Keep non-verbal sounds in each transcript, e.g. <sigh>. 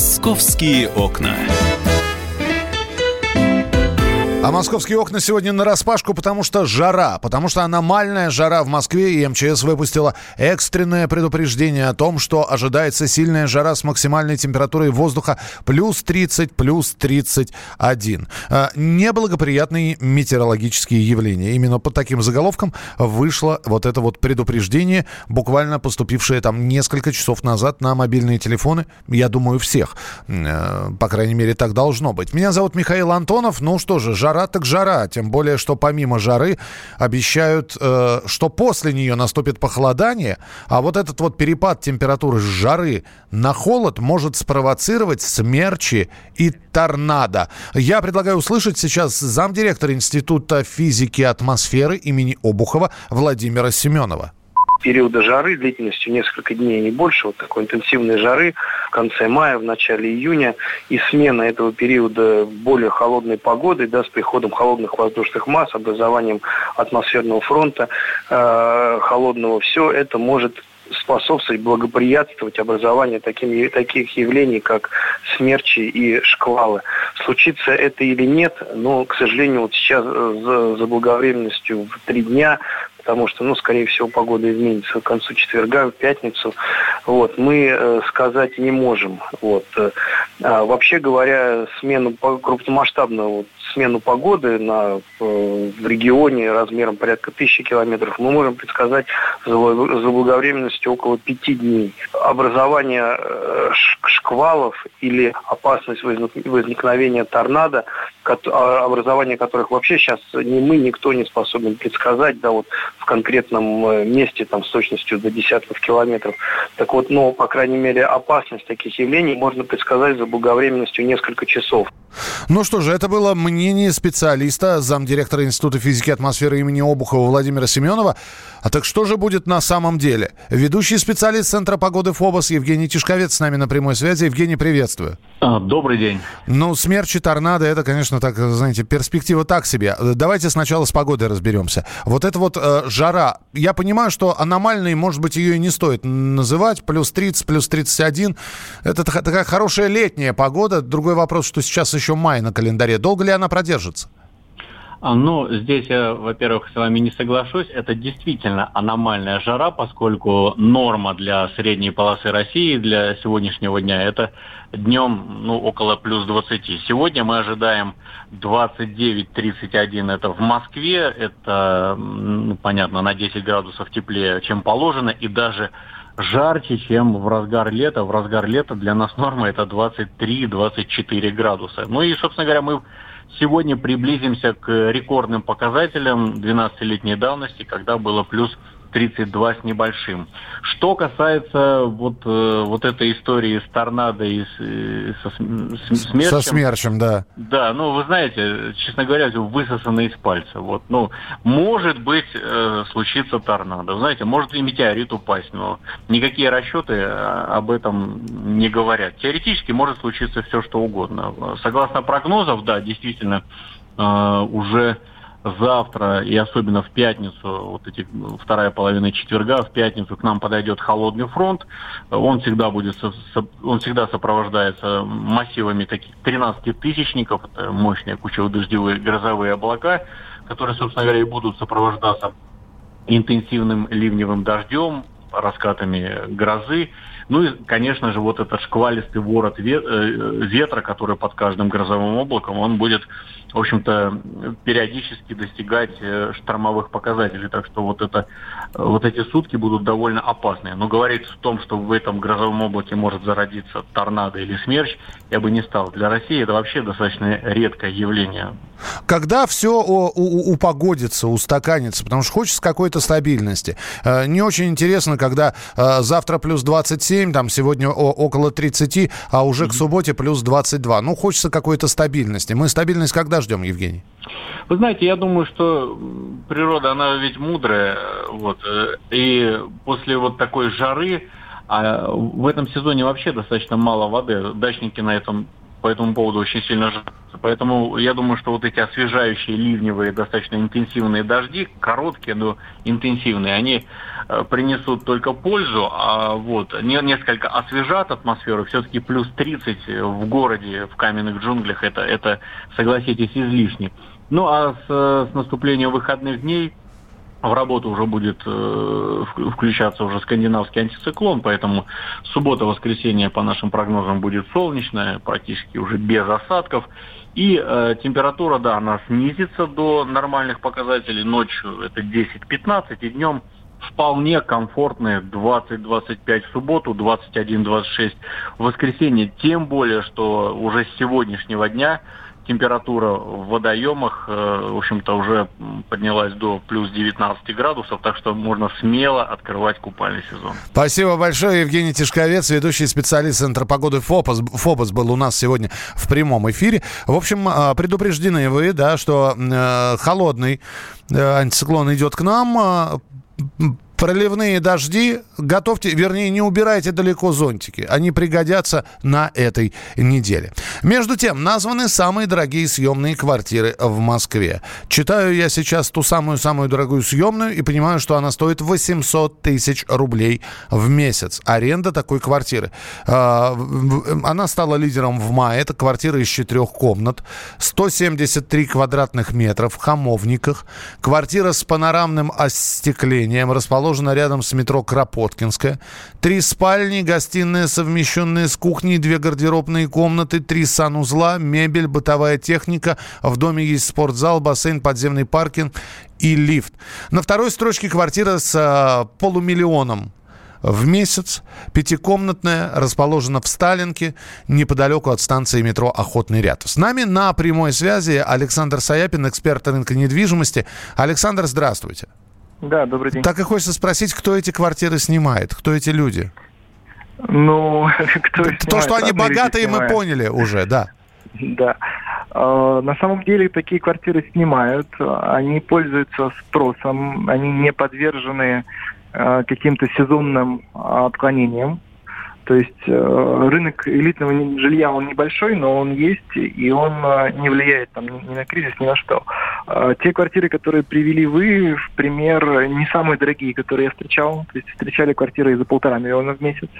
Московские окна. А московские окна сегодня на распашку, потому что жара, потому что аномальная жара в Москве, и МЧС выпустила экстренное предупреждение о том, что ожидается сильная жара с максимальной температурой воздуха плюс 30, плюс 31. А, неблагоприятные метеорологические явления. Именно под таким заголовком вышло вот это вот предупреждение, буквально поступившее там несколько часов назад на мобильные телефоны, я думаю, всех. Э, по крайней мере, так должно быть. Меня зовут Михаил Антонов. Ну что же, жара жара так жара. Тем более, что помимо жары обещают, э, что после нее наступит похолодание, а вот этот вот перепад температуры с жары на холод может спровоцировать смерчи и торнадо. Я предлагаю услышать сейчас замдиректора Института физики атмосферы имени Обухова Владимира Семенова периода жары длительностью несколько дней, не больше, вот такой интенсивной жары в конце мая, в начале июня, и смена этого периода более холодной погоды, да, с приходом холодных воздушных масс, образованием атмосферного фронта э, холодного, все это может способствовать, благоприятствовать образованию таким, таких явлений, как смерчи и шквалы. Случится это или нет, но, к сожалению, вот сейчас э, за, заблаговременностью в три дня потому что, ну, скорее всего, погода изменится к концу четверга, в пятницу. Вот, мы э, сказать не можем. Вот. Э, а, вообще говоря, смену крупномасштабную вот, смену погоды на, э, в регионе размером порядка тысячи километров мы можем предсказать заблаговременностью около пяти дней. Образование э, шквалов или опасность возникновения торнадо, а, образование которых вообще сейчас ни мы, никто не способен предсказать, да, вот в конкретном э, месте там с точностью до десятков километров. Так вот, но, по крайней мере, опасность таких явлений можно предсказать заблаговременностью несколько часов. Ну что же, это было мнение специалиста, замдиректора Института физики и атмосферы имени Обухова Владимира Семенова. А так что же будет на самом деле? Ведущий специалист Центра погоды ФОБОС Евгений Тишковец с нами на прямой связи. Евгений, приветствую. А, добрый день. Ну, смерчи, торнадо, это, конечно, так, знаете, перспектива так себе. Давайте сначала с погодой разберемся. Вот это вот э, жара. Я понимаю, что аномальной, может быть, ее и не стоит называть. Плюс 30, плюс 31. Это такая хорошая летняя погода. Другой вопрос, что сейчас еще май на календаре. Долго ли она продержится? А, ну, здесь я, во-первых, с вами не соглашусь. Это действительно аномальная жара, поскольку норма для средней полосы России для сегодняшнего дня это днем ну, около плюс 20. Сегодня мы ожидаем 29-31 это в Москве. Это, ну, понятно, на 10 градусов теплее, чем положено. И даже жарче, чем в разгар лета. В разгар лета для нас норма это 23-24 градуса. Ну и, собственно говоря, мы сегодня приблизимся к рекордным показателям 12-летней давности, когда было плюс 32 с небольшим. Что касается вот, э, вот этой истории с торнадо и с, э, со смерчем. Со смерчем, да. Да, ну вы знаете, честно говоря, высосано из пальца. Вот, ну, может быть, э, случится торнадо. Вы знаете, может и метеорит упасть, но никакие расчеты э, об этом не говорят. Теоретически может случиться все, что угодно. Согласно прогнозов, да, действительно, э, уже завтра и особенно в пятницу, вот эти вторая половина четверга, в пятницу к нам подойдет холодный фронт. Он всегда будет, он всегда сопровождается массивами таких 13 тысячников, мощные кучево-дождевые грозовые облака, которые, собственно говоря, и будут сопровождаться интенсивным ливневым дождем, раскатами грозы. Ну и, конечно же, вот этот шквалистый ворот э, ветра, который под каждым грозовым облаком, он будет в общем-то, периодически достигать э, штормовых показателей. Так что вот, это, вот эти сутки будут довольно опасные. Но говорить в том, что в этом грозовом облаке может зародиться торнадо или смерч, я бы не стал. Для России это вообще достаточно редкое явление. Когда все упогодится, устаканится, потому что хочется какой-то стабильности. Э, не очень интересно, когда э, завтра плюс 27, там сегодня около 30, а уже к субботе плюс 22. Ну, хочется какой-то стабильности. Мы стабильность когда ждем, Евгений? Вы знаете, я думаю, что природа, она ведь мудрая, вот, э, и после вот такой жары, а в этом сезоне вообще достаточно мало воды, дачники на этом по этому поводу очень сильно жалуются. Поэтому я думаю, что вот эти освежающие ливневые, достаточно интенсивные дожди, короткие, но интенсивные, они э, принесут только пользу, а вот несколько освежат атмосферу. Все-таки плюс 30 в городе, в каменных джунглях, это, это согласитесь, излишне. Ну а с, с наступлением выходных дней в работу уже будет э, включаться уже скандинавский антициклон, поэтому суббота-воскресенье по нашим прогнозам будет солнечная, практически уже без осадков. И э, температура, да, она снизится до нормальных показателей. Ночью это 10-15, и днем вполне комфортные 20-25 в субботу, 21-26 в воскресенье. Тем более, что уже с сегодняшнего дня температура в водоемах, э, в общем-то, уже поднялась до плюс 19 градусов, так что можно смело открывать купальный сезон. Спасибо большое, Евгений Тишковец, ведущий специалист Центра погоды ФОПОС. ФОПОС был у нас сегодня в прямом эфире. В общем, а, предупреждены вы, да, что э, холодный э, антициклон идет к нам, проливные дожди, готовьте, вернее, не убирайте далеко зонтики. Они пригодятся на этой неделе. Между тем, названы самые дорогие съемные квартиры в Москве. Читаю я сейчас ту самую-самую дорогую съемную и понимаю, что она стоит 800 тысяч рублей в месяц. Аренда такой квартиры. А, она стала лидером в мае. Это квартира из четырех комнат. 173 квадратных метра в Хамовниках. Квартира с панорамным остеклением, расположена расположена рядом с метро Кропоткинская. Три спальни, гостиная, совмещенная с кухней, две гардеробные комнаты, три санузла, мебель, бытовая техника. В доме есть спортзал, бассейн, подземный паркинг и лифт. На второй строчке квартира с а, полумиллионом в месяц. Пятикомнатная, расположена в Сталинке, неподалеку от станции метро «Охотный ряд». С нами на прямой связи Александр Саяпин, эксперт рынка недвижимости. Александр, здравствуйте. Да, добрый день. Так и хочется спросить, кто эти квартиры снимает, кто эти люди? Ну, <laughs> кто То, снимает, что они богатые, мы поняли уже, да. Да. А, на самом деле такие квартиры снимают, они пользуются спросом, они не подвержены а, каким-то сезонным отклонениям. То есть э, рынок элитного жилья, он небольшой, но он есть, и он э, не влияет там, ни на кризис, ни на что. Э, те квартиры, которые привели вы, в пример, не самые дорогие, которые я встречал. То есть встречали квартиры за полтора миллиона в месяц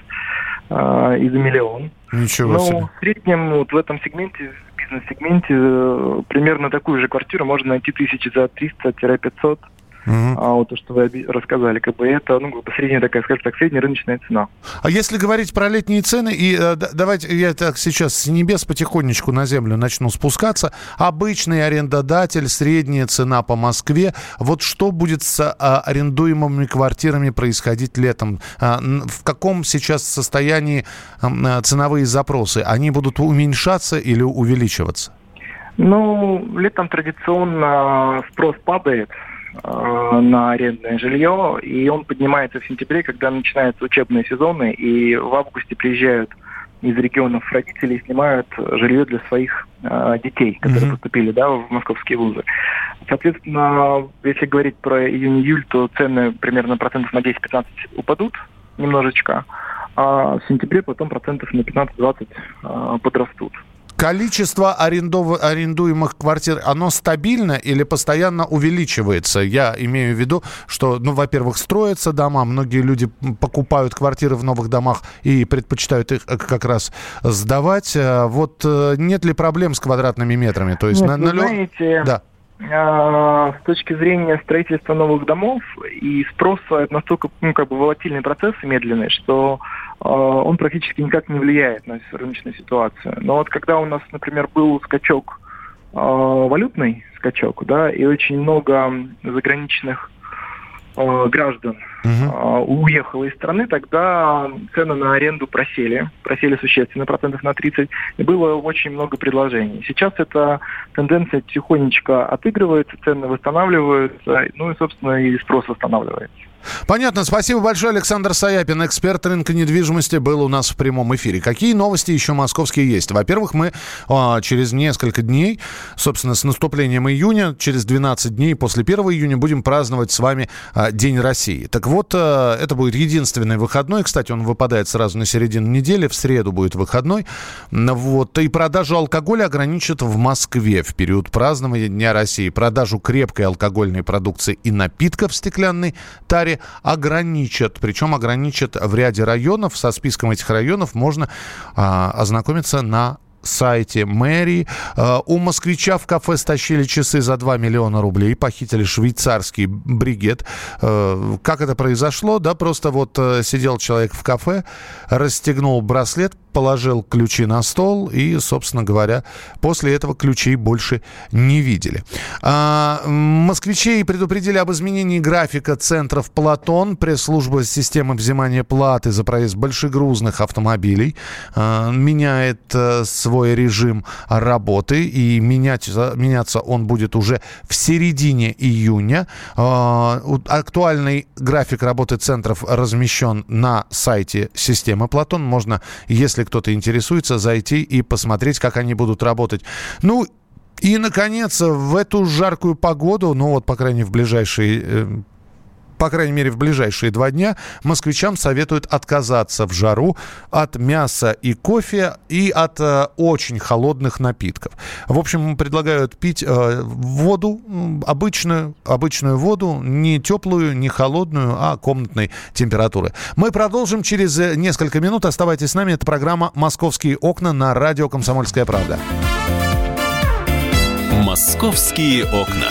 и за миллион. Ничего но себе. в среднем вот в этом сегменте, бизнес-сегменте, примерно такую же квартиру можно найти тысячи за 300-500. Угу. А вот то, что вы рассказали, как бы это, ну, как бы средняя такая, скажем так, средняя рыночная цена. А если говорить про летние цены, и э, давайте я так сейчас с небес потихонечку на землю начну спускаться. Обычный арендодатель, средняя цена по Москве. Вот что будет с а, арендуемыми квартирами происходить летом? А, в каком сейчас состоянии а, ценовые запросы? Они будут уменьшаться или увеличиваться? Ну, летом традиционно спрос падает Э, на арендное жилье, и он поднимается в сентябре, когда начинаются учебные сезоны, и в августе приезжают из регионов родители и снимают жилье для своих э, детей, которые mm-hmm. поступили да, в московские вузы. Соответственно, если говорить про июнь-июль, то цены примерно процентов на 10-15 упадут немножечко, а в сентябре потом процентов на 15-20 э, подрастут. Количество арендов... арендуемых квартир, оно стабильно или постоянно увеличивается? Я имею в виду, что, ну, во-первых, строятся дома, многие люди покупают квартиры в новых домах и предпочитают их э, как раз сдавать. Э, вот э, нет ли проблем с квадратными метрами? То есть нет, на, на... знаете, да. С точки зрения строительства новых домов и спроса это настолько ну, как бы волатильный процесс и медленный, что он практически никак не влияет на рыночную ситуацию. Но вот когда у нас, например, был скачок э, валютный скачок, да, и очень много заграничных э, граждан угу. уехало из страны, тогда цены на аренду просели, просели существенно, процентов на 30, и было очень много предложений. Сейчас эта тенденция тихонечко отыгрывается, цены восстанавливаются, ну и, собственно, и спрос восстанавливается. Понятно. Спасибо большое, Александр Саяпин, эксперт рынка недвижимости, был у нас в прямом эфире. Какие новости еще московские есть? Во-первых, мы а, через несколько дней, собственно, с наступлением июня, через 12 дней после 1 июня будем праздновать с вами а, День России. Так вот, э, это будет единственный выходной. Кстати, он выпадает сразу на середину недели. В среду будет выходной. Вот. И продажу алкоголя ограничат в Москве в период празднования Дня России. Продажу крепкой алкогольной продукции и напитков в стеклянной таре ограничат. Причем ограничат в ряде районов. Со списком этих районов можно а, ознакомиться на сайте мэрии. Э, у москвича в кафе стащили часы за 2 миллиона рублей, похитили швейцарский бригет. Э, как это произошло? Да, просто вот э, сидел человек в кафе, расстегнул браслет, положил ключи на стол и, собственно говоря, после этого ключей больше не видели. А, москвичей предупредили об изменении графика центров «Платон». Пресс-служба системы взимания платы за проезд большегрузных автомобилей а, меняет а, свой режим работы и менять, меняться он будет уже в середине июня. А, актуальный график работы центров размещен на сайте системы «Платон». Можно, если если кто-то интересуется, зайти и посмотреть, как они будут работать. Ну, и, наконец, в эту жаркую погоду, ну вот, по крайней мере, в ближайшие э, по крайней мере, в ближайшие два дня москвичам советуют отказаться в жару от мяса и кофе и от э, очень холодных напитков. В общем, предлагают пить э, воду, обычную, обычную воду, не теплую, не холодную, а комнатной температуры. Мы продолжим через э, несколько минут. Оставайтесь с нами. Это программа «Московские окна» на радио «Комсомольская правда». «Московские окна».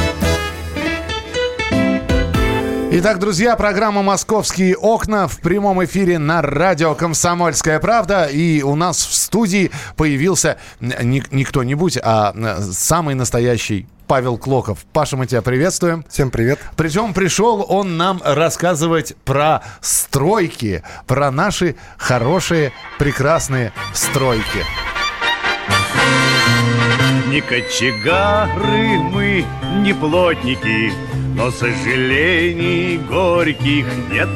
Итак, друзья, программа «Московские окна» в прямом эфире на радио «Комсомольская правда». И у нас в студии появился не, не кто-нибудь, а самый настоящий Павел Клоков. Паша, мы тебя приветствуем. Всем привет. Причем пришел он нам рассказывать про стройки, про наши хорошие, прекрасные стройки. Не кочегары мы, не плотники, но сожалений горьких нет.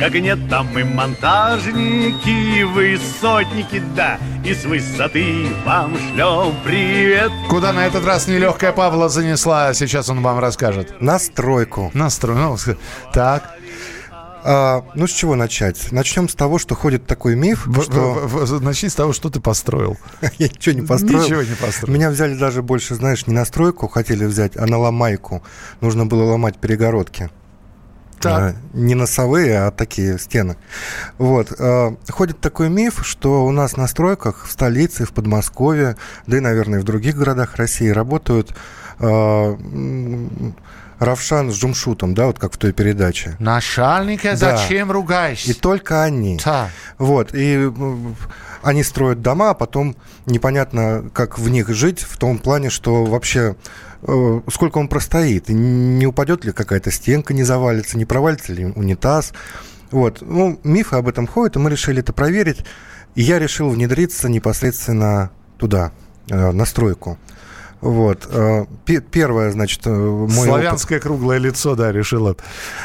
Как нет там и монтажники, высотники, да И с высоты вам шлем привет. Куда на этот раз нелегкая Павла занесла, сейчас он вам расскажет. На стройку. На стройку, ну, так а, ну, с чего начать? Начнем с того, что ходит такой миф, в, что... В, в, начни с того, что ты построил. <laughs> Я ничего не построил. Ничего не построил. Меня взяли даже больше, знаешь, не на стройку хотели взять, а на ломайку. Нужно было ломать перегородки. Так. А, не носовые, а такие стены. Вот. А, ходит такой миф, что у нас на стройках в столице, в Подмосковье, да и, наверное, в других городах России работают Равшан с Джумшутом, да, вот как в той передаче. Начальника да. зачем ругаешься? И только они. Да. Вот, и они строят дома, а потом непонятно, как в них жить, в том плане, что вообще э, сколько он простоит, не упадет ли какая-то стенка, не завалится, не провалится ли унитаз. Вот, ну, мифы об этом ходят, и мы решили это проверить. И я решил внедриться непосредственно туда, э, на стройку. Вот. Э, первое, значит, э, мой Славянское опыт... круглое лицо, да, решила.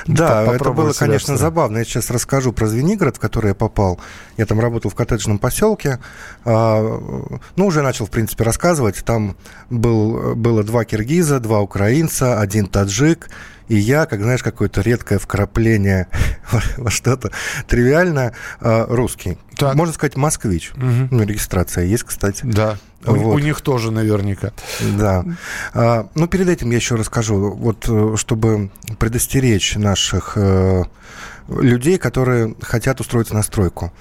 Да, это было, конечно, забавно. Я сейчас расскажу про Звенигород, в который я попал. Я там работал в коттеджном поселке. А, ну, уже начал, в принципе, рассказывать. Там был, было два киргиза, два украинца, один таджик и я, как знаешь, какое-то редкое вкрапление <laughs> во что-то тривиальное, а, русский. Так. Можно сказать, москвич. Угу. Ну, регистрация есть, кстати. Да. Вот. У, у них тоже наверняка. Да. А, ну, перед этим я еще расскажу, вот э, чтобы предостеречь наших э, людей, которые хотят устроиться на стройку.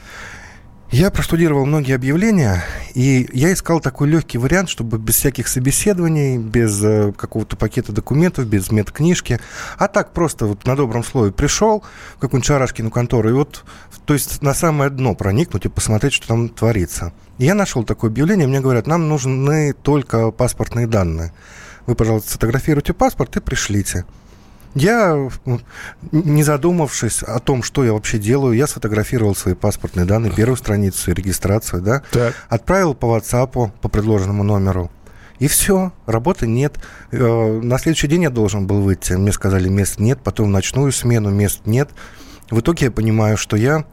Я простудировал многие объявления, и я искал такой легкий вариант, чтобы без всяких собеседований, без э, какого-то пакета документов, без медкнижки, а так просто вот на добром слове пришел в какую-нибудь шарашкину контору, и вот, то есть на самое дно проникнуть и посмотреть, что там творится. И я нашел такое объявление, мне говорят, нам нужны только паспортные данные. Вы, пожалуйста, сфотографируйте паспорт и пришлите. Я, не задумавшись о том, что я вообще делаю, я сфотографировал свои паспортные данные, первую страницу, регистрацию, да, так. отправил по WhatsApp по предложенному номеру. И все, работы нет. Э, на следующий день я должен был выйти. Мне сказали, мест нет. Потом в ночную смену мест нет. В итоге я понимаю, что я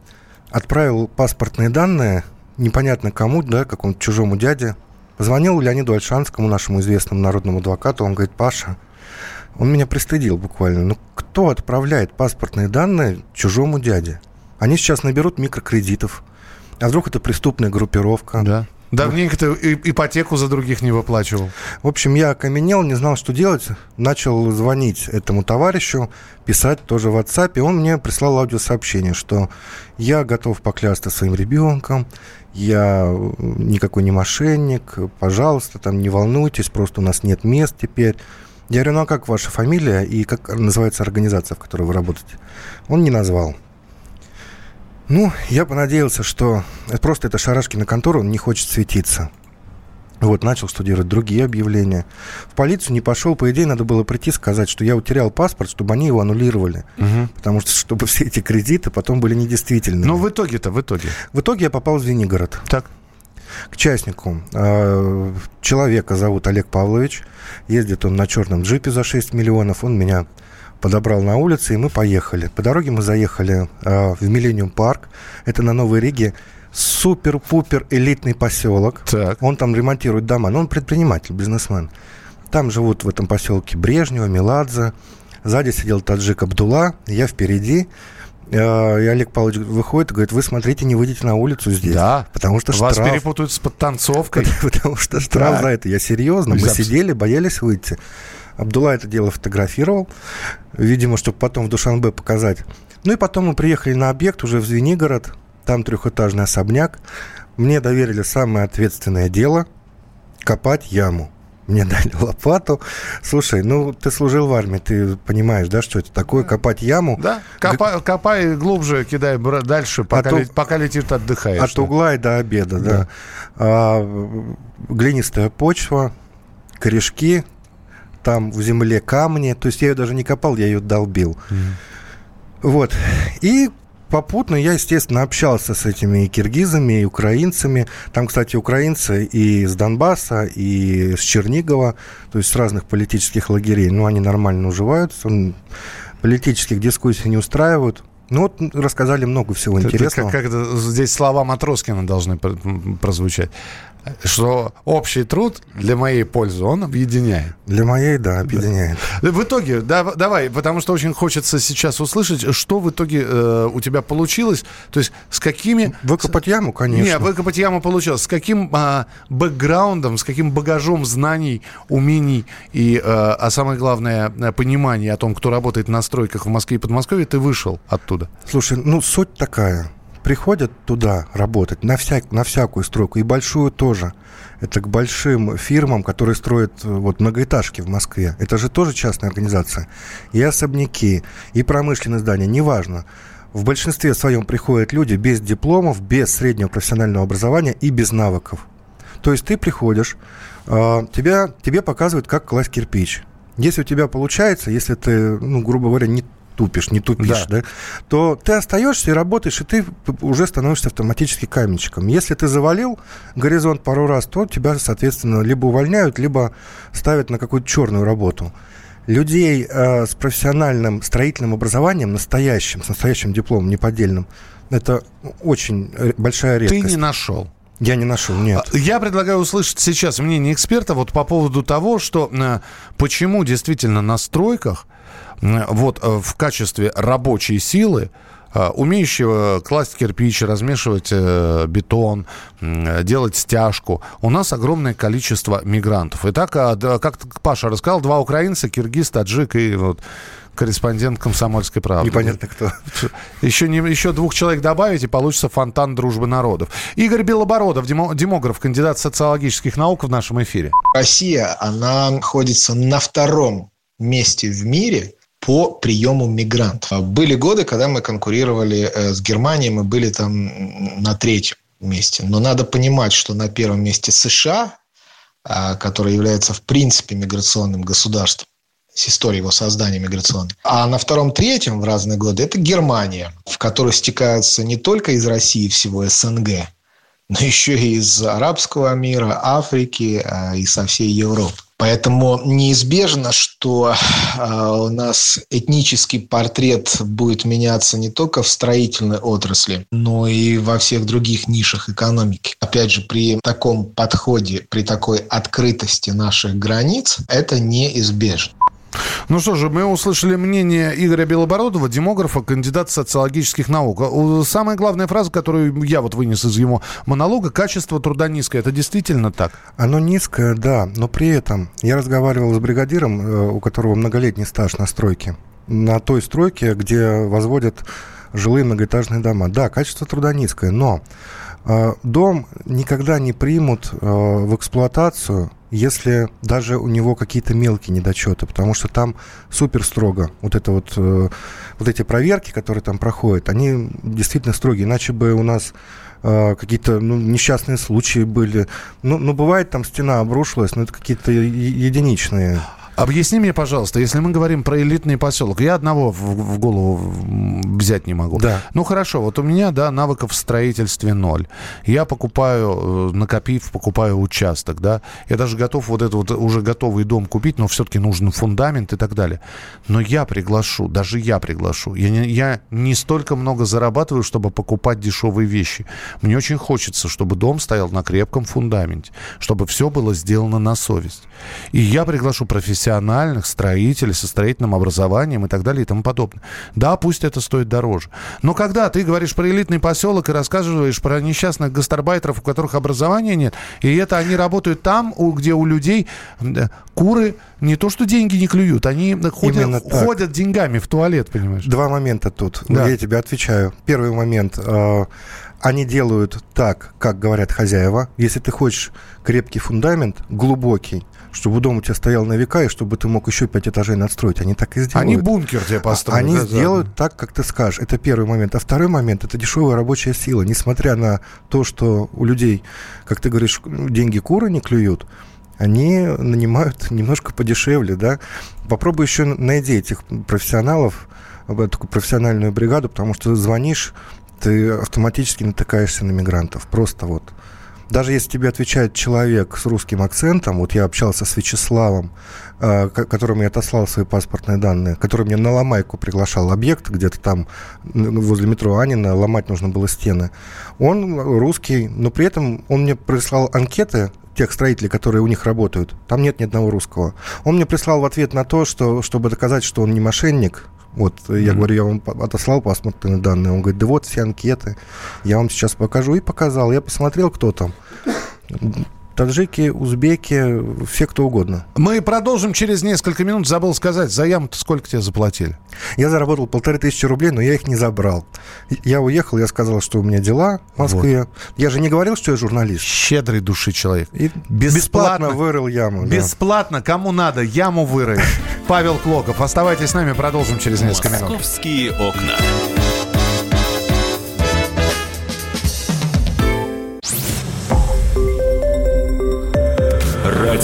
отправил паспортные данные непонятно кому, да, какому-то чужому дяде. Позвонил Леониду Альшанскому, нашему известному народному адвокату. Он говорит, Паша, он меня пристыдил буквально. Ну, кто отправляет паспортные данные чужому дяде? Они сейчас наберут микрокредитов. А вдруг это преступная группировка? Да. Давненько ты ипотеку за других не выплачивал. В общем, я окаменел, не знал, что делать. Начал звонить этому товарищу, писать тоже в WhatsApp. И он мне прислал аудиосообщение, что я готов поклясться своим ребенком, я никакой не мошенник, пожалуйста, там не волнуйтесь, просто у нас нет мест теперь. Я говорю, ну а как ваша фамилия и как называется организация, в которой вы работаете? Он не назвал. Ну, я понадеялся, что просто это шарашки на контору, он не хочет светиться. Вот, начал студировать другие объявления. В полицию не пошел, по идее, надо было прийти сказать, что я утерял паспорт, чтобы они его аннулировали. Угу. Потому что, чтобы <laughs> все эти кредиты потом были недействительными. Но в итоге-то, в итоге? В итоге я попал в Звенигород. Так. К частнику. А, человека зовут Олег Павлович. Ездит он на черном джипе за 6 миллионов. Он меня подобрал на улице, и мы поехали. По дороге мы заехали э, в Миллениум парк. Это на Новой Риге. Супер-пупер элитный поселок. Так. Он там ремонтирует дома. Но он предприниматель, бизнесмен. Там живут в этом поселке Брежнева, Меладзе. Сзади сидел таджик Абдула, я впереди. Э, и Олег Павлович выходит и говорит, вы смотрите, не выйдете на улицу здесь. Да, потому что Вас штраф... перепутают с подтанцовкой. <laughs> Потому что штраф да. за это. Я серьезно, мы сидели, боялись выйти. Абдулла это дело фотографировал, видимо, чтобы потом в Душанбе показать. Ну и потом мы приехали на объект уже в Звенигород, там трехэтажный особняк. Мне доверили самое ответственное дело – копать яму мне <laughs> дали лопату. Слушай, ну ты служил в армии, ты понимаешь, да, что это такое, копать яму. Да, копай, копай глубже, кидай дальше, пока, от, лет, пока летит, отдыхаешь. От да. угла и до обеда, да. да. А, глинистая почва, корешки, там в земле камни. То есть я ее даже не копал, я ее долбил. Mm. Вот. И попутно я, естественно, общался с этими и киргизами, и украинцами. Там, кстати, украинцы и с Донбасса, и с Чернигова, то есть с разных политических лагерей. Ну, они нормально уживаются, политических дискуссий не устраивают. Ну вот рассказали много всего это, интересного. Как, как здесь слова Матроскина должны прозвучать что общий труд для моей пользы, он объединяет. Для моей, да, объединяет. Да. В итоге, да, давай, потому что очень хочется сейчас услышать, что в итоге э, у тебя получилось, то есть с какими... Выкопать яму, конечно. Не, выкопать яму получилось. С каким э, бэкграундом, с каким багажом знаний, умений и, э, а самое главное, понимание о том, кто работает на стройках в Москве и Подмосковье, ты вышел оттуда? Слушай, ну суть такая приходят туда работать на, всяк, на всякую стройку, и большую тоже. Это к большим фирмам, которые строят э, вот, многоэтажки в Москве. Это же тоже частная организация. И особняки, и промышленные здания, неважно. В большинстве своем приходят люди без дипломов, без среднего профессионального образования и без навыков. То есть ты приходишь, э, тебя, тебе показывают, как класть кирпич. Если у тебя получается, если ты, ну, грубо говоря, не тупишь, не тупишь, да. да, то ты остаешься и работаешь, и ты уже становишься автоматически каменщиком. Если ты завалил горизонт пару раз, то тебя, соответственно, либо увольняют, либо ставят на какую-то черную работу. Людей э, с профессиональным строительным образованием, настоящим, с настоящим дипломом, неподдельным, это очень э, большая редкость. Ты не нашел. Я не нашел, нет. А, я предлагаю услышать сейчас мнение эксперта вот по поводу того, что э, почему действительно на стройках вот э, в качестве рабочей силы э, умеющего класть кирпич, размешивать э, бетон, делать стяжку. У нас огромное количество мигрантов. И так, а, как Паша рассказал, два украинца, киргиз, таджик и вот корреспондент «Комсомольской правды». Непонятно кто. Еще, не, еще двух человек добавить, и получится фонтан дружбы народов. Игорь Белобородов, демограф, кандидат социологических наук в нашем эфире. Россия, она находится на втором месте в мире по приему мигрантов. Были годы, когда мы конкурировали э, с Германией, мы были там на третьем месте. Но надо понимать, что на первом месте США, а, который является в принципе миграционным государством, с историей его создания миграционной. А на втором-третьем в разные годы это Германия, в которую стекаются не только из России всего СНГ, но еще и из арабского мира, Африки а, и со всей Европы. Поэтому неизбежно, что э, у нас этнический портрет будет меняться не только в строительной отрасли, но и во всех других нишах экономики. Опять же, при таком подходе, при такой открытости наших границ, это неизбежно. Ну что же, мы услышали мнение Игоря Белобородова, демографа, кандидата социологических наук. Самая главная фраза, которую я вот вынес из его монолога, качество труда низкое. Это действительно так? Оно низкое, да, но при этом я разговаривал с бригадиром, э, у которого многолетний стаж на стройке, на той стройке, где возводят жилые многоэтажные дома. Да, качество труда низкое, но э, дом никогда не примут э, в эксплуатацию если даже у него какие-то мелкие недочеты, потому что там супер строго. Вот это вот, э, вот эти проверки, которые там проходят, они действительно строгие. Иначе бы у нас э, какие-то ну, несчастные случаи были. Ну, ну, бывает, там стена обрушилась, но это какие-то единичные. Объясни мне, пожалуйста, если мы говорим про элитный поселок, я одного в, в голову взять не могу. Да. Ну хорошо, вот у меня, да, навыков в строительстве ноль. Я покупаю, э, накопив, покупаю участок, да. Я даже готов вот этот вот уже готовый дом купить, но все-таки нужен фундамент и так далее. Но я приглашу, даже я приглашу. Я не, я не столько много зарабатываю, чтобы покупать дешевые вещи. Мне очень хочется, чтобы дом стоял на крепком фундаменте, чтобы все было сделано на совесть. И я приглашу профессионалов профессиональных строителей со строительным образованием и так далее и тому подобное. Да, пусть это стоит дороже. Но когда ты говоришь про элитный поселок и рассказываешь про несчастных гастарбайтеров, у которых образования нет, и это они работают там, где у людей куры не то что деньги не клюют, они ходят, ходят деньгами в туалет, понимаешь? Два момента тут. Да. Я тебе отвечаю. Первый момент. Э, они делают так, как говорят хозяева. Если ты хочешь крепкий фундамент, глубокий, чтобы дом у тебя стоял на века, и чтобы ты мог еще пять этажей надстроить. Они так и сделают. Они бункер тебе построят. Они да, сделают да. так, как ты скажешь. Это первый момент. А второй момент – это дешевая рабочая сила. Несмотря на то, что у людей, как ты говоришь, деньги куры не клюют, они нанимают немножко подешевле, да. Попробуй еще найди этих профессионалов, такую профессиональную бригаду, потому что звонишь, ты автоматически натыкаешься на мигрантов. Просто вот даже если тебе отвечает человек с русским акцентом, вот я общался с Вячеславом, э, которому я отослал свои паспортные данные, который мне на ломайку приглашал объект, где-то там возле метро Анина, ломать нужно было стены. Он русский, но при этом он мне прислал анкеты тех строителей, которые у них работают. Там нет ни одного русского. Он мне прислал в ответ на то, что, чтобы доказать, что он не мошенник, вот, mm-hmm. я говорю, я вам отослал паспортные данные. Он говорит, да вот все анкеты, я вам сейчас покажу. И показал. Я посмотрел, кто там таджики, узбеки, все кто угодно. Мы продолжим через несколько минут. Забыл сказать, за яму сколько тебе заплатили? Я заработал полторы тысячи рублей, но я их не забрал. Я уехал, я сказал, что у меня дела в Москве. Вот. Я же не говорил, что я журналист. Щедрый души человек. И бесплатно, бесплатно вырыл яму. Бесплатно, да. кому надо, яму вырыл. <laughs> Павел Клоков. Оставайтесь с нами, продолжим через несколько минут. Московские окна.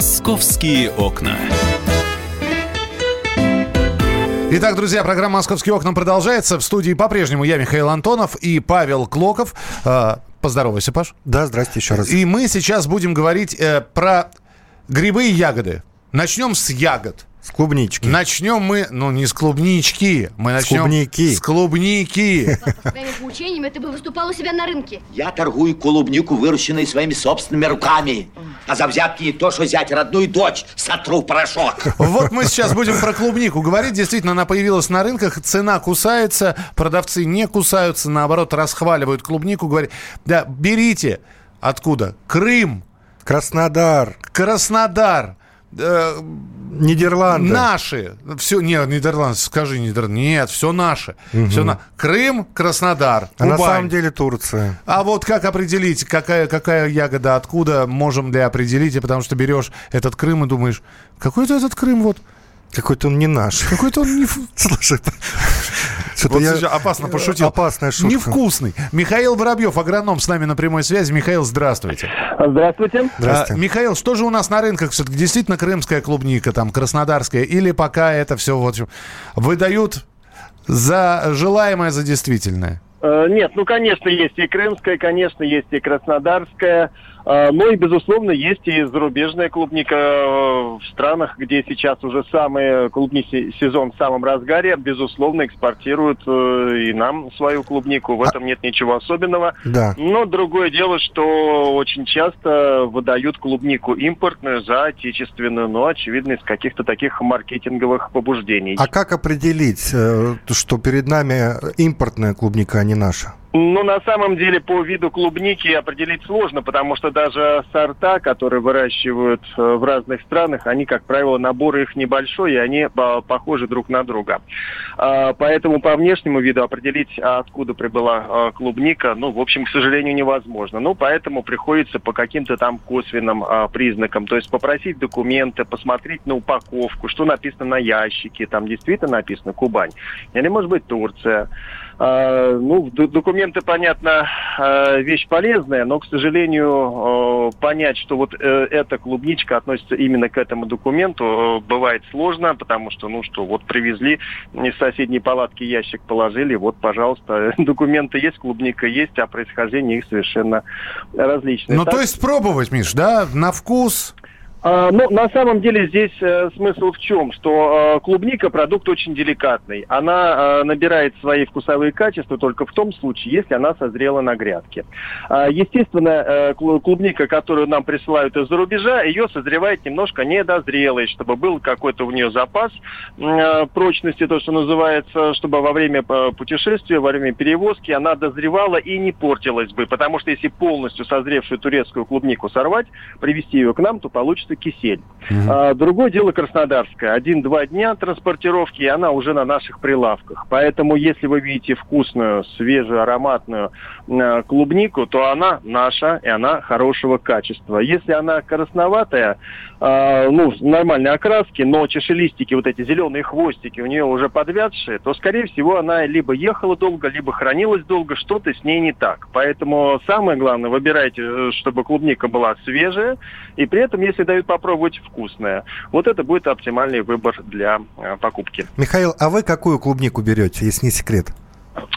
Московские окна. Итак, друзья, программа «Московские окна» продолжается. В студии по-прежнему я, Михаил Антонов и Павел Клоков. А, поздоровайся, Паш. Да, здрасте еще раз. И мы сейчас будем говорить э, про грибы и ягоды. Начнем с ягод. С клубнички. Начнем мы, ну, не с клубнички, мы начнем... С клубники. С клубники. Своими поучениями ты бы выступал у себя на рынке. Я торгую клубнику, выращенной своими собственными руками. А за взятки не то, что взять родную дочь, сотру в порошок. Вот мы сейчас будем про клубнику говорить. Действительно, она появилась на рынках, цена кусается, продавцы не кусаются, наоборот, расхваливают клубнику, говорят, да, берите. Откуда? Крым. Краснодар. Краснодар. Нидерланды. Наши. Все, нет, Нидерланды, скажи Нидерланды. Нет, все наши. Угу. Все на... Крым, Краснодар, А на самом деле Турция. А вот как определить, какая, какая ягода откуда, можем ли определить, потому что берешь этот Крым и думаешь, какой-то этот Крым вот... Какой-то он не наш. Какой-то он не... <laughs> Слушай, что-то вот я... опасно пошутил. Опасная шутка. Невкусный. Михаил Воробьев, агроном, с нами на прямой связи. Михаил, здравствуйте. Здравствуйте. А, Михаил, что же у нас на рынках все-таки? Действительно крымская клубника, там, краснодарская? Или пока это все вот выдают за желаемое за действительное? Нет, ну, конечно, есть и крымская, конечно, есть и краснодарская. А, ну и, безусловно, есть и зарубежная клубника э, в странах, где сейчас уже самый клубничный сезон в самом разгаре. Безусловно, экспортируют э, и нам свою клубнику. В этом нет ничего особенного. Да. Но другое дело, что очень часто выдают клубнику импортную за отечественную, но, очевидно, из каких-то таких маркетинговых побуждений. А как определить, э, что перед нами импортная клубника, а не наша? Ну, на самом деле, по виду клубники определить сложно, потому что даже сорта, которые выращивают э, в разных странах, они, как правило, набор их небольшой, и они похожи друг на друга. А, поэтому по внешнему виду определить, откуда прибыла клубника, ну, в общем, к сожалению, невозможно. Ну, поэтому приходится по каким-то там косвенным а, признакам, то есть попросить документы, посмотреть на упаковку, что написано на ящике, там действительно написано Кубань, или, может быть, Турция. А, ну, документы, понятно, а, вещь полезная, но, к сожалению, понять, что вот э, эта клубничка относится именно к этому документу, бывает сложно, потому что, ну что, вот привезли из соседней палатки ящик положили, вот, пожалуйста, <laughs> документы есть, клубника есть, а происхождение их совершенно различное. Ну, так... то есть пробовать, Миш, да, на вкус... А, ну, на самом деле здесь э, смысл в чем? Что э, клубника продукт очень деликатный. Она э, набирает свои вкусовые качества только в том случае, если она созрела на грядке. А, естественно, клубника, которую нам присылают из-за рубежа, ее созревает немножко недозрелой, чтобы был какой-то у нее запас прочности, то, что называется, чтобы во время путешествия, во время перевозки она дозревала и не портилась бы. Потому что если полностью созревшую турецкую клубнику сорвать, привезти ее к нам, то получится просто кисель. Угу. А, другое дело Краснодарская. Один-два дня транспортировки, и она уже на наших прилавках. Поэтому, если вы видите вкусную, свежую, ароматную э, клубнику, то она наша, и она хорошего качества. Если она красноватая, э, ну, нормальной окраски, но чешелистики, вот эти зеленые хвостики у нее уже подвядшие, то, скорее всего, она либо ехала долго, либо хранилась долго, что-то с ней не так. Поэтому самое главное, выбирайте, э, чтобы клубника была свежая, и при этом, если дают попробовать вкусное. Вот это будет оптимальный выбор для э, покупки. Михаил, а вы какую клубнику берете, если не секрет?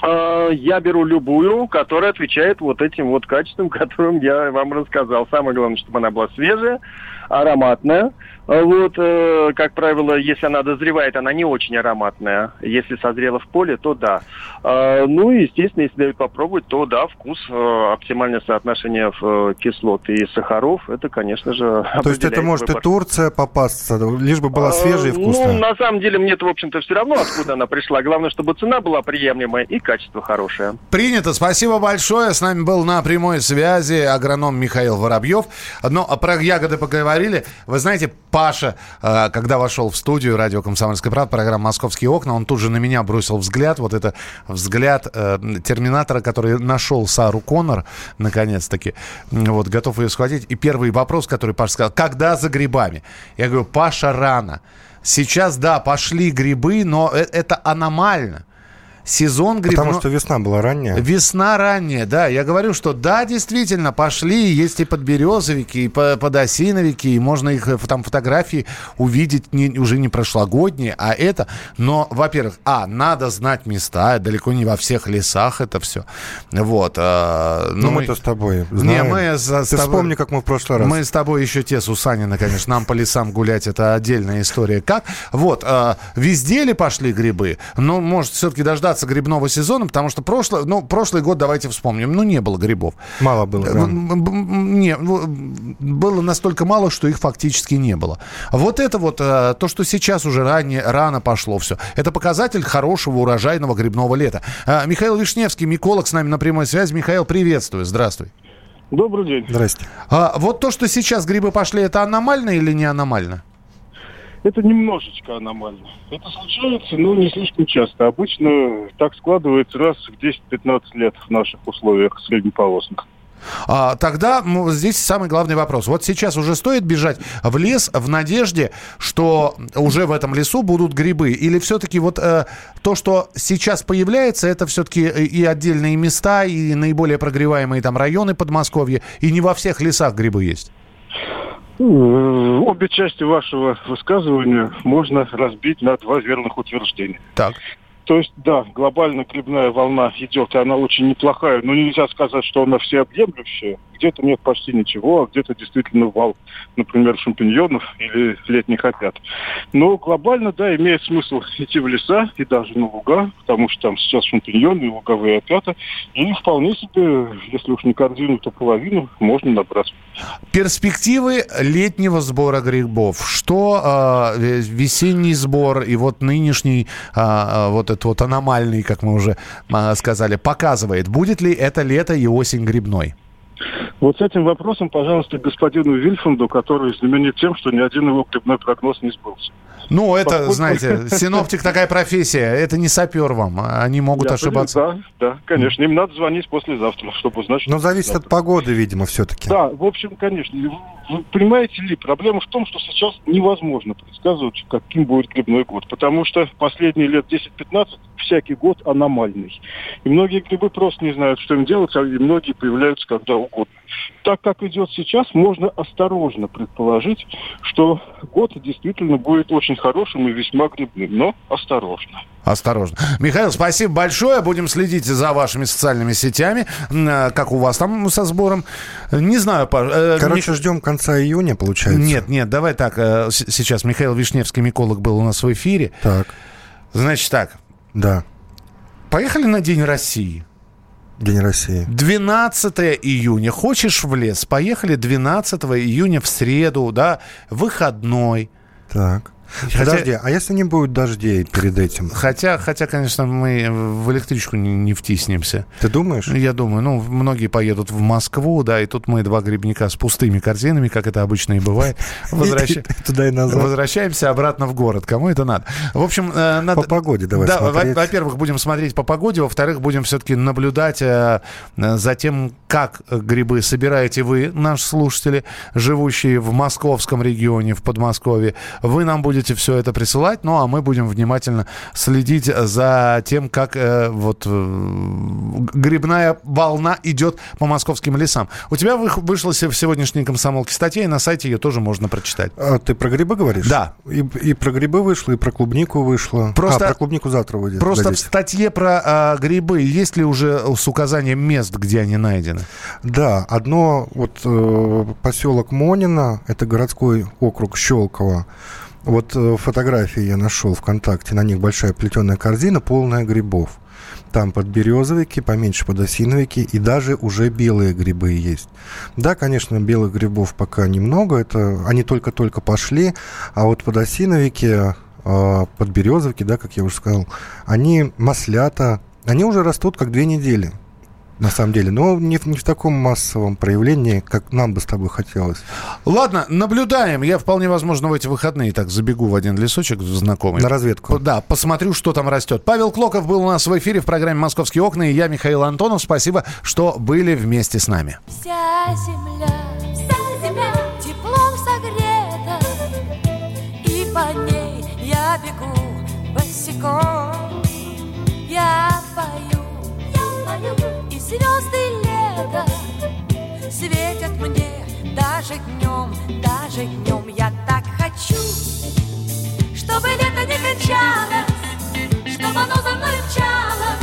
Э, я беру любую, которая отвечает вот этим вот качествам, <laughs> которым я вам рассказал. Самое главное, чтобы она была свежая, ароматная, а вот, э, как правило, если она дозревает, она не очень ароматная. Если созрела в поле, то да. Э, ну и, естественно, если дают попробовать, то да, вкус, э, оптимальное соотношение э, кислот и сахаров, это, конечно же, То есть это может выбор. и Турция попасться, лишь бы была свежая и ну, вкусная? Ну, на самом деле, мне-то, в общем-то, все равно, откуда она пришла. Главное, чтобы цена была приемлемая и качество хорошее. Принято. Спасибо большое. С нами был на прямой связи агроном Михаил Воробьев. Но про ягоды поговорили. Вы знаете, Паша, э, когда вошел в студию радио «Комсомольская правда», программа «Московские окна», он тут же на меня бросил взгляд, вот это взгляд э, терминатора, который нашел Сару Коннор, наконец-таки, вот, готов ее схватить. И первый вопрос, который Паша сказал, когда за грибами? Я говорю, Паша, рано. Сейчас, да, пошли грибы, но э, это аномально. Сезон грибной... Потому что весна была ранняя. Весна ранняя, да. Я говорю, что да, действительно, пошли, есть и подберезовики, и подосиновики, и можно их э, там фотографии увидеть не, уже не прошлогодние, а это. Но, во-первых, а, надо знать места, далеко не во всех лесах это все. Вот. А, ну, мы, мы-то с тобой знаем. Не, мы с, Ты с тобой... вспомни, как мы в прошлый раз. Мы с тобой еще те Сусанина, конечно, нам по лесам гулять, это отдельная история. Как? Вот, а, везде ли пошли грибы? Ну, может, все-таки дождаться грибного сезона, потому что прошлый, ну, прошлый год, давайте вспомним, ну, не было грибов. Мало было, да. Не, было настолько мало, что их фактически не было. Вот это вот, а, то, что сейчас уже ранее, рано пошло все, это показатель хорошего урожайного грибного лета. А, Михаил Вишневский, миколог с нами на прямой связи. Михаил, приветствую, здравствуй. Добрый день. Здрасте. А, вот то, что сейчас грибы пошли, это аномально или не аномально? Это немножечко аномально. Это случается, но не слишком часто. Обычно так складывается раз в 10-15 лет в наших условиях среднеполосных. А, тогда ну, здесь самый главный вопрос. Вот сейчас уже стоит бежать в лес в надежде, что уже в этом лесу будут грибы? Или все-таки вот э, то, что сейчас появляется, это все-таки и отдельные места, и наиболее прогреваемые там районы Подмосковья, и не во всех лесах грибы есть? Э, обе части вашего высказывания можно разбить на два верных утверждения. Так. То есть, да, глобально грибная волна идет, и она очень неплохая, но нельзя сказать, что она всеобъемлющая. Где-то нет почти ничего, а где-то действительно вал, например, шампиньонов или летних опят. Но глобально, да, имеет смысл идти в леса и даже на луга, потому что там сейчас шампиньоны и луговые опята. И вполне себе, если уж не корзину, то половину можно набрать. Перспективы летнего сбора грибов. Что э, весенний сбор и вот нынешний э, вот этот вот аномальный, как мы уже э, сказали, показывает? Будет ли это лето и осень грибной? Вот с этим вопросом, пожалуйста, господину Вильфанду, который знаменит тем, что ни один его грибной прогноз не сбылся. Ну, это, Поскольку... знаете, синоптик <laughs> такая профессия, это не сапер вам, они могут Я ошибаться. Да, да, конечно, им надо звонить послезавтра, чтобы узнать, что... Но зависит завтра. от погоды, видимо, все-таки. Да, в общем, конечно. Вы понимаете ли, проблема в том, что сейчас невозможно предсказывать, каким будет грибной год, потому что последние лет 10-15 всякий год аномальный. И многие грибы просто не знают, что им делать, а и многие появляются когда угодно. Так как идет сейчас, можно осторожно предположить, что год действительно будет очень хорошим и весьма грибным, но осторожно. Осторожно. Михаил, спасибо большое. Будем следить за вашими социальными сетями. Э, как у вас там со сбором? Не знаю. Э, Короче, Мих... ждем конца июня, получается. Нет, нет, давай так. Э, сейчас Михаил Вишневский, миколог, был у нас в эфире. Так. Значит так. Да. Поехали на День России. День России. 12 июня. Хочешь в лес? Поехали 12 июня в среду, да, выходной. Так. Хотя, Подожди, а если не будет дождей перед этим? Хотя, хотя, конечно, мы в электричку не, не втиснемся. Ты думаешь? Я думаю. Ну, многие поедут в Москву, да, и тут мы два грибника с пустыми корзинами, как это обычно и бывает. <laughs> <laughs> Туда и назад. Возвращаемся обратно в город. Кому это надо? В общем, э, надо... По погоде давай да. Во-первых, будем смотреть по погоде. Во-вторых, будем все-таки наблюдать э, за тем, как грибы собираете вы, наши слушатели, живущие в московском регионе, в Подмосковье. Вы нам будете будете все это присылать, ну а мы будем внимательно следить за тем, как э, вот э, грибная волна идет по московским лесам. У тебя вы, вышла в сегодняшней комсомолке статья, и на сайте ее тоже можно прочитать. А ты про грибы говоришь? Да. И, и про грибы вышло, и про клубнику вышло. Просто, а, про клубнику завтра выйдет. Просто в статье про а, грибы есть ли уже с указанием мест, где они найдены? Да, одно вот э, поселок Монина, это городской округ Щелково, вот э, фотографии я нашел ВКонтакте, на них большая плетеная корзина, полная грибов. Там подберезовики, поменьше подосиновики и даже уже белые грибы есть. Да, конечно, белых грибов пока немного, это они только-только пошли, а вот подосиновики, э, подберезовики, да, как я уже сказал, они маслята, они уже растут как две недели на самом деле, но не, не в таком массовом проявлении, как нам бы с тобой хотелось. Ладно, наблюдаем. Я вполне возможно в эти выходные так забегу в один лесочек знакомый. На разведку. Да, посмотрю, что там растет. Павел Клоков был у нас в эфире в программе «Московские окна», и я, Михаил Антонов. Спасибо, что были вместе с нами. Вся земля, вся земля теплом согрета, и по ней я бегу босиком. Я это звезды лета светят мне даже днем, даже днем я так хочу, чтобы лето не кончалось, чтобы оно за мной мчалось.